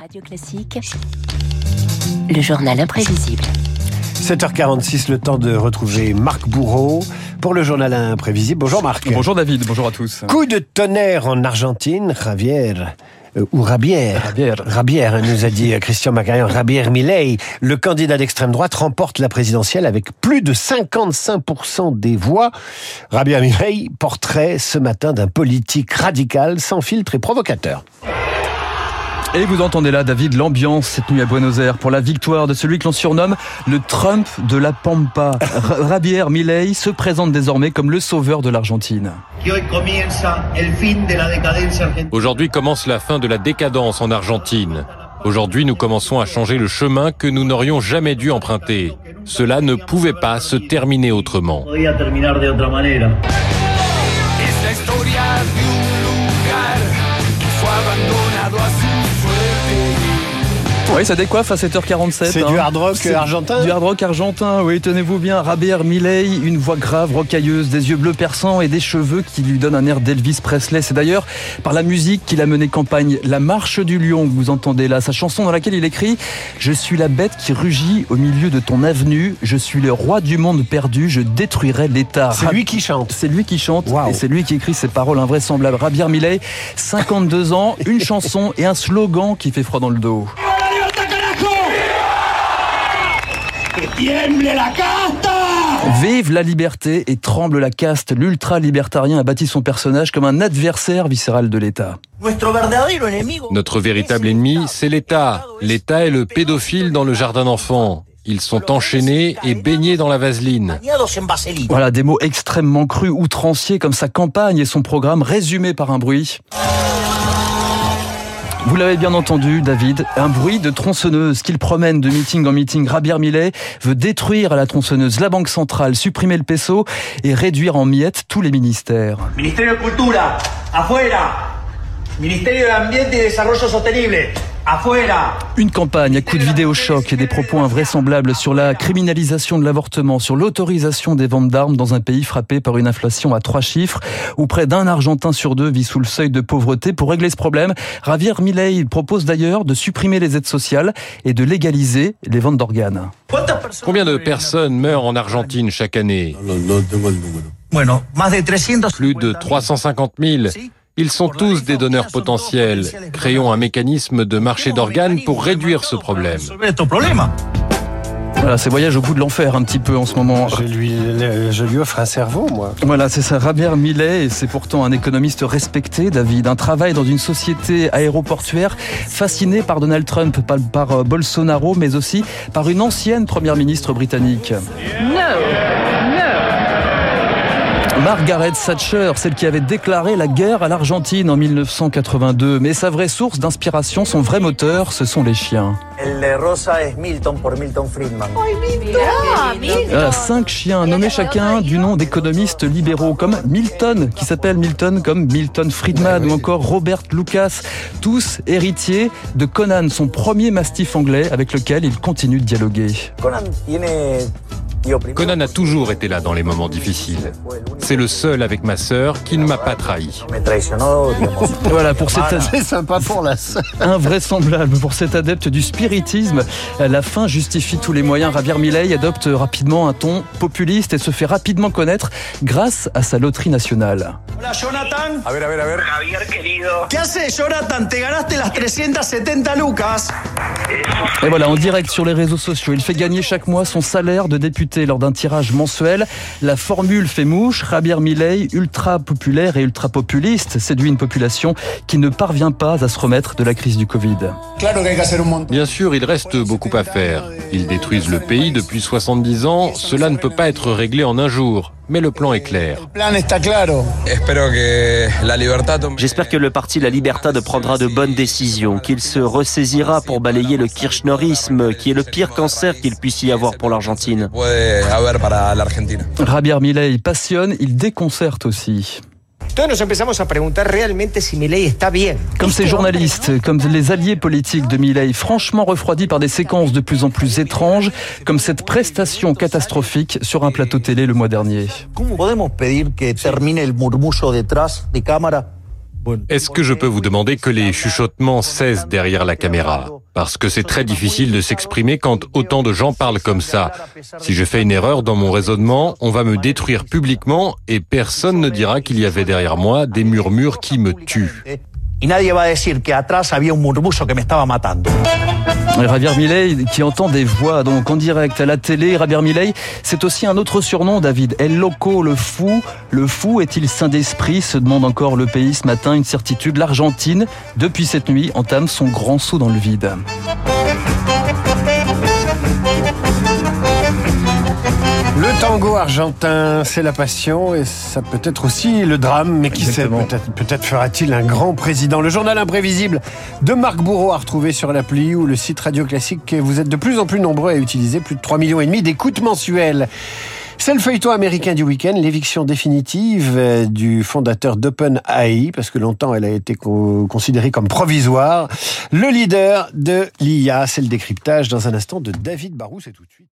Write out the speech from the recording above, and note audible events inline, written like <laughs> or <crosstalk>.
Radio Classique, le journal imprévisible. 7h46, le temps de retrouver Marc Bourreau pour le journal imprévisible. Bonjour Marc. Bonjour David, bonjour à tous. Coup de tonnerre en Argentine, Javier. euh, ou Rabière. Rabière. Rabière, hein, nous a dit euh, Christian Macarian. Rabière Milei, le candidat d'extrême droite, remporte la présidentielle avec plus de 55% des voix. Rabière Milei, portrait ce matin d'un politique radical, sans filtre et provocateur. Et vous entendez là, David, l'ambiance cette nuit à Buenos Aires pour la victoire de celui que l'on surnomme le Trump de la Pampa. Javier Milei se présente désormais comme le sauveur de l'Argentine. Aujourd'hui commence la fin de la décadence en Argentine. Aujourd'hui, nous commençons à changer le chemin que nous n'aurions jamais dû emprunter. Cela ne pouvait pas se terminer autrement. Oui, ça décoiffe à 7h47. C'est hein. du hard rock argentin Du hard rock argentin, oui, tenez-vous bien. Javier Milei, une voix grave, rocailleuse, des yeux bleus perçants et des cheveux qui lui donnent un air d'Elvis Presley. C'est d'ailleurs par la musique qu'il a mené campagne La Marche du Lion que vous entendez là, sa chanson dans laquelle il écrit Je suis la bête qui rugit au milieu de ton avenue, je suis le roi du monde perdu, je détruirai l'État. C'est lui qui chante. C'est lui qui chante et c'est lui qui écrit ces paroles invraisemblables. Javier Milei, 52 ans, une chanson et un slogan qui fait froid dans le dos. Vive la liberté et tremble la caste. L'ultra-libertarien a bâti son personnage comme un adversaire viscéral de l'État. Notre véritable ennemi, c'est l'État. L'État est le pédophile dans le jardin d'enfants. Ils sont enchaînés et baignés dans la vaseline. Voilà, des mots extrêmement crus, outranciers, comme sa campagne et son programme résumé par un bruit. Vous l'avez bien entendu, David, un bruit de tronçonneuse qu'il promène de meeting en meeting. Rabier Millet veut détruire à la tronçonneuse la Banque centrale, supprimer le peso et réduire en miettes tous les ministères. Ministerio de Cultura, afuera. Ministerio de Ambiente y Desarrollo Sostenible. Une campagne à coups de vidéo choc et des propos invraisemblables sur la criminalisation de l'avortement, sur l'autorisation des ventes d'armes dans un pays frappé par une inflation à trois chiffres, où près d'un Argentin sur deux vit sous le seuil de pauvreté. Pour régler ce problème, Javier Milei propose d'ailleurs de supprimer les aides sociales et de légaliser les ventes d'organes. Combien de personnes meurent en Argentine chaque année? Bueno, más de 300. Plus de 350 000. Ils sont tous des donneurs potentiels. Créons un mécanisme de marché d'organes pour réduire ce problème. Voilà, c'est voyage au bout de l'enfer un petit peu en ce moment. Je lui, je lui offre un cerveau, moi. Voilà, c'est ça. Javier Millet, et c'est pourtant un économiste respecté, David. Un travail dans une société aéroportuaire fasciné par Donald Trump, par, par, euh, Bolsonaro, mais aussi par une ancienne première ministre britannique. Margaret Thatcher, celle qui avait déclaré la guerre à l'Argentine en 1982. Mais sa vraie source d'inspiration, son vrai moteur, ce sont les chiens. El rosa es Milton por Milton Friedman. Voilà, cinq chiens nommés chacun du nom d'économistes libéraux comme Milton, qui s'appelle Milton comme Milton Friedman ou encore Robert Lucas, tous héritiers de Conan, son premier mastif anglais avec lequel il continue de dialoguer. Conan tiene. Conan a toujours été là dans les moments difficiles. C'est le seul avec ma sœur qui ne m'a pas trahi. <laughs> Voilà pour cet C'est sympa pour la sœur. invraisemblable pour cet adepte du spiritisme. La fin justifie tous les moyens. Javier Milei adopte rapidement un ton populiste et se fait rapidement connaître grâce à sa loterie nationale. Hola, Jonathan. A ver, a ver, a ver. Javier, querido. ¿Qué haces, Jonathan? Te ganaste las 370 lucas. Et voilà, en direct sur les réseaux sociaux, il fait gagner chaque mois son salaire de député lors d'un tirage mensuel. La formule fait mouche. Javier Milei, ultra populaire et ultra populiste, séduit une population qui ne parvient pas à se remettre de la crise du Covid. Bien sûr, il reste beaucoup à faire. Ils détruisent le pays depuis 70 ans. Cela ne peut pas être réglé en un jour. Mais le plan est clair. J'espère que le parti La Libertad prendra de bonnes décisions, qu'il se ressaisira pour balayer le kirchnerisme, qui est le pire cancer qu'il puisse y avoir pour l'Argentine. Javier Milei passionne, il déconcerte aussi. Todos nos empezamos a preguntar realmente si está bien. Comme ces journalistes, comme les alliés politiques de Milei, franchement refroidis par des séquences de plus en plus étranges, comme cette prestation catastrophique sur un plateau télé le mois dernier. ¿Podemos pedir que termine el murmullo detrás de cámara? Est-ce que je peux vous demander que les chuchotements cessent derrière la caméra? Parce que c'est très difficile de s'exprimer quand autant de gens parlent comme ça. Si je fais une erreur dans mon raisonnement, on va me détruire publiquement et personne ne dira qu'il y avait derrière moi des murmures qui me tuent. Y nadie va a decir que atrás había un murmullo que me estaba matando. Javier Milei qui entend des voix donc en direct à la télé. Javier Milei, c'est aussi un autre surnom, David. El Loco, le fou. Le fou est-il saint d'esprit se demande encore le pays ce matin. Une certitude, l'Argentine, depuis cette nuit, entame son grand saut dans le vide. Tango argentin, c'est la passion et ça peut être aussi le drame, mais qui sait, peut-être peut-être fera-t-il un grand président. Le journal imprévisible de Marc Bourreau à retrouver sur l'appli ou le site Radio Classique que vous êtes de plus en plus nombreux à utiliser, plus de 3 millions et demi d'écoutes mensuelles. C'est le feuilleton américain du week-end, l'éviction définitive euh, du fondateur d'OpenAI, parce que longtemps elle a été co- considérée comme provisoire. Le leader de l'IA, c'est le décryptage dans un instant de David Barou, c'est tout de suite.